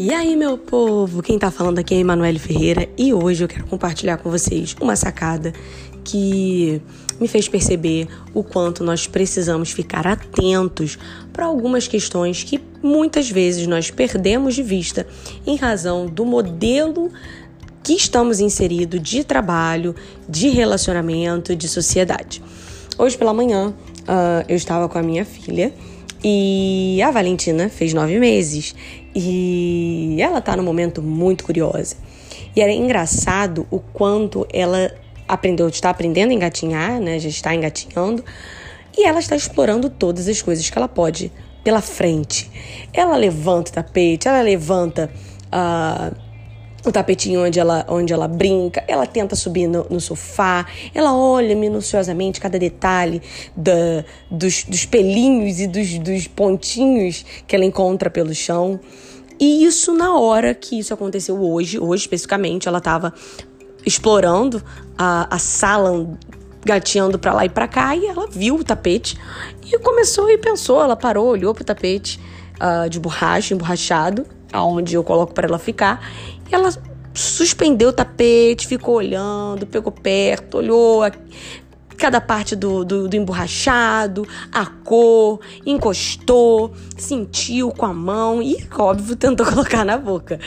E aí, meu povo? Quem tá falando aqui é Emanuele Ferreira e hoje eu quero compartilhar com vocês uma sacada que me fez perceber o quanto nós precisamos ficar atentos para algumas questões que muitas vezes nós perdemos de vista em razão do modelo que estamos inseridos de trabalho, de relacionamento, de sociedade. Hoje pela manhã uh, eu estava com a minha filha e a Valentina fez nove meses e ela tá num momento muito curiosa. E era engraçado o quanto ela aprendeu, está aprendendo a engatinhar, né? Já está engatinhando. E ela está explorando todas as coisas que ela pode pela frente. Ela levanta o tapete, ela levanta uh, o tapetinho onde ela, onde ela brinca, ela tenta subir no, no sofá, ela olha minuciosamente cada detalhe da, dos, dos pelinhos e dos, dos pontinhos que ela encontra pelo chão. E isso na hora que isso aconteceu hoje, hoje especificamente, ela estava explorando a, a sala, gateando para lá e para cá, e ela viu o tapete e começou e pensou, ela parou, olhou pro tapete uh, de borracha, emborrachado, aonde eu coloco para ela ficar, e ela suspendeu o tapete, ficou olhando, pegou perto, olhou cada parte do, do, do, emborrachado, a cor, encostou, sentiu com a mão e, óbvio, tentou colocar na boca.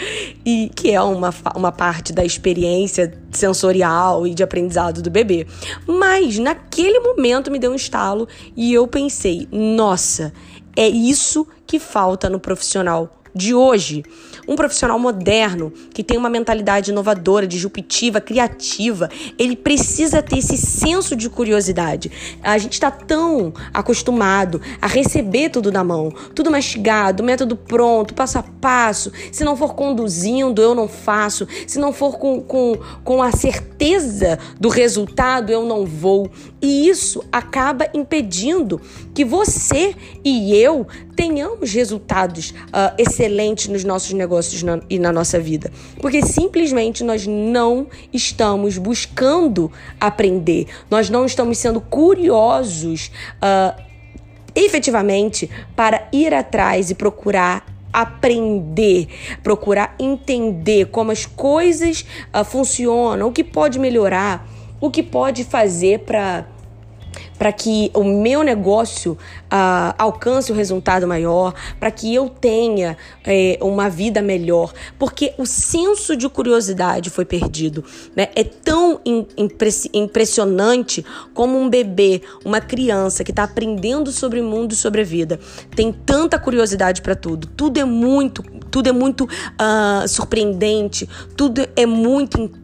E que é uma, uma parte da experiência sensorial e de aprendizado do bebê. Mas naquele momento me deu um estalo e eu pensei: nossa, é isso que falta no profissional de hoje. Um profissional moderno que tem uma mentalidade inovadora, disruptiva, criativa, ele precisa ter esse senso de curiosidade. A gente está tão acostumado a receber tudo na mão, tudo mastigado, método pronto, passo a passo. Se não for conduzindo, eu não faço. Se não for com, com, com a certeza do resultado, eu não vou. E isso acaba impedindo que você e eu tenhamos resultados uh, excelentes nos nossos negócios na, e na nossa vida. Porque simplesmente nós não estamos buscando aprender, nós não estamos sendo curiosos uh, efetivamente para ir atrás e procurar aprender, procurar entender como as coisas uh, funcionam, o que pode melhorar, o que pode fazer para para que o meu negócio uh, alcance o um resultado maior, para que eu tenha é, uma vida melhor, porque o senso de curiosidade foi perdido. Né? É tão impressionante como um bebê, uma criança que está aprendendo sobre o mundo e sobre a vida. Tem tanta curiosidade para tudo. Tudo é muito, tudo é muito uh, surpreendente, tudo é muito intenso,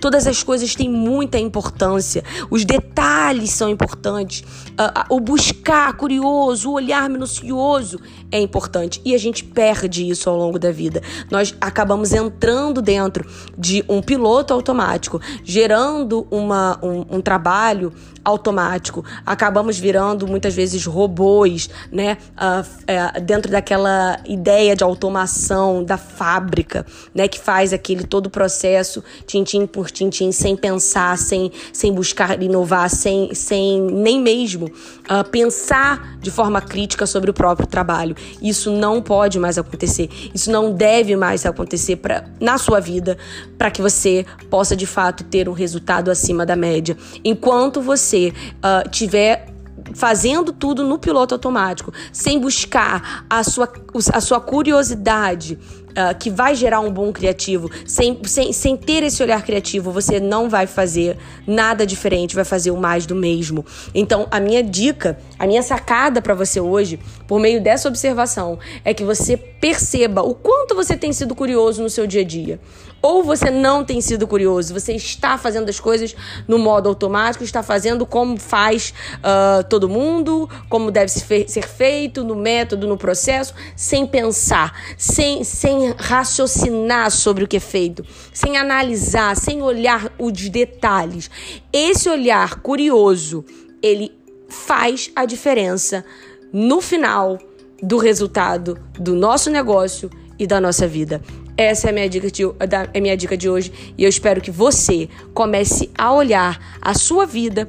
todas as coisas têm muita importância, os detalhes são importante. Uh, o buscar curioso, o olhar minucioso é importante. E a gente perde isso ao longo da vida. Nós acabamos entrando dentro de um piloto automático, gerando uma, um, um trabalho automático. Acabamos virando muitas vezes robôs, né? Uh, dentro daquela ideia de automação da fábrica, né? Que faz aquele todo o processo, tintim por tintim, sem pensar, sem, sem buscar inovar, sem, sem nem mesmo uh, pensar de forma crítica sobre o próprio trabalho. Isso não pode mais acontecer. Isso não deve mais acontecer pra, na sua vida para que você possa de fato ter um resultado acima da média. Enquanto você uh, tiver fazendo tudo no piloto automático, sem buscar a sua, a sua curiosidade, uh, que vai gerar um bom criativo, sem, sem, sem ter esse olhar criativo, você não vai fazer nada diferente, vai fazer o mais do mesmo. Então, a minha dica, a minha sacada para você hoje, por meio dessa observação, é que você perceba o quanto você tem sido curioso no seu dia a dia. Ou você não tem sido curioso, você está fazendo as coisas no modo automático, está fazendo como faz uh, todo mundo, como deve ser feito, no método, no processo, sem pensar, sem, sem raciocinar sobre o que é feito, sem analisar, sem olhar os detalhes. Esse olhar curioso, ele faz a diferença no final do resultado do nosso negócio e da nossa vida. Essa é a minha dica de, da, é minha dica de hoje e eu espero que você comece a olhar a sua vida,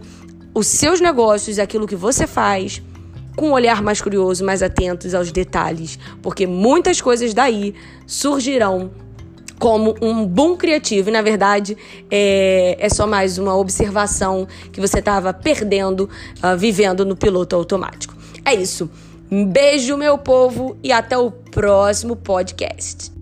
os seus negócios, aquilo que você faz com um olhar mais curioso, mais atentos aos detalhes, porque muitas coisas daí surgirão como um boom criativo. E, na verdade, é, é só mais uma observação que você estava perdendo, uh, vivendo no piloto automático. É isso. Um beijo, meu povo, e até o próximo podcast.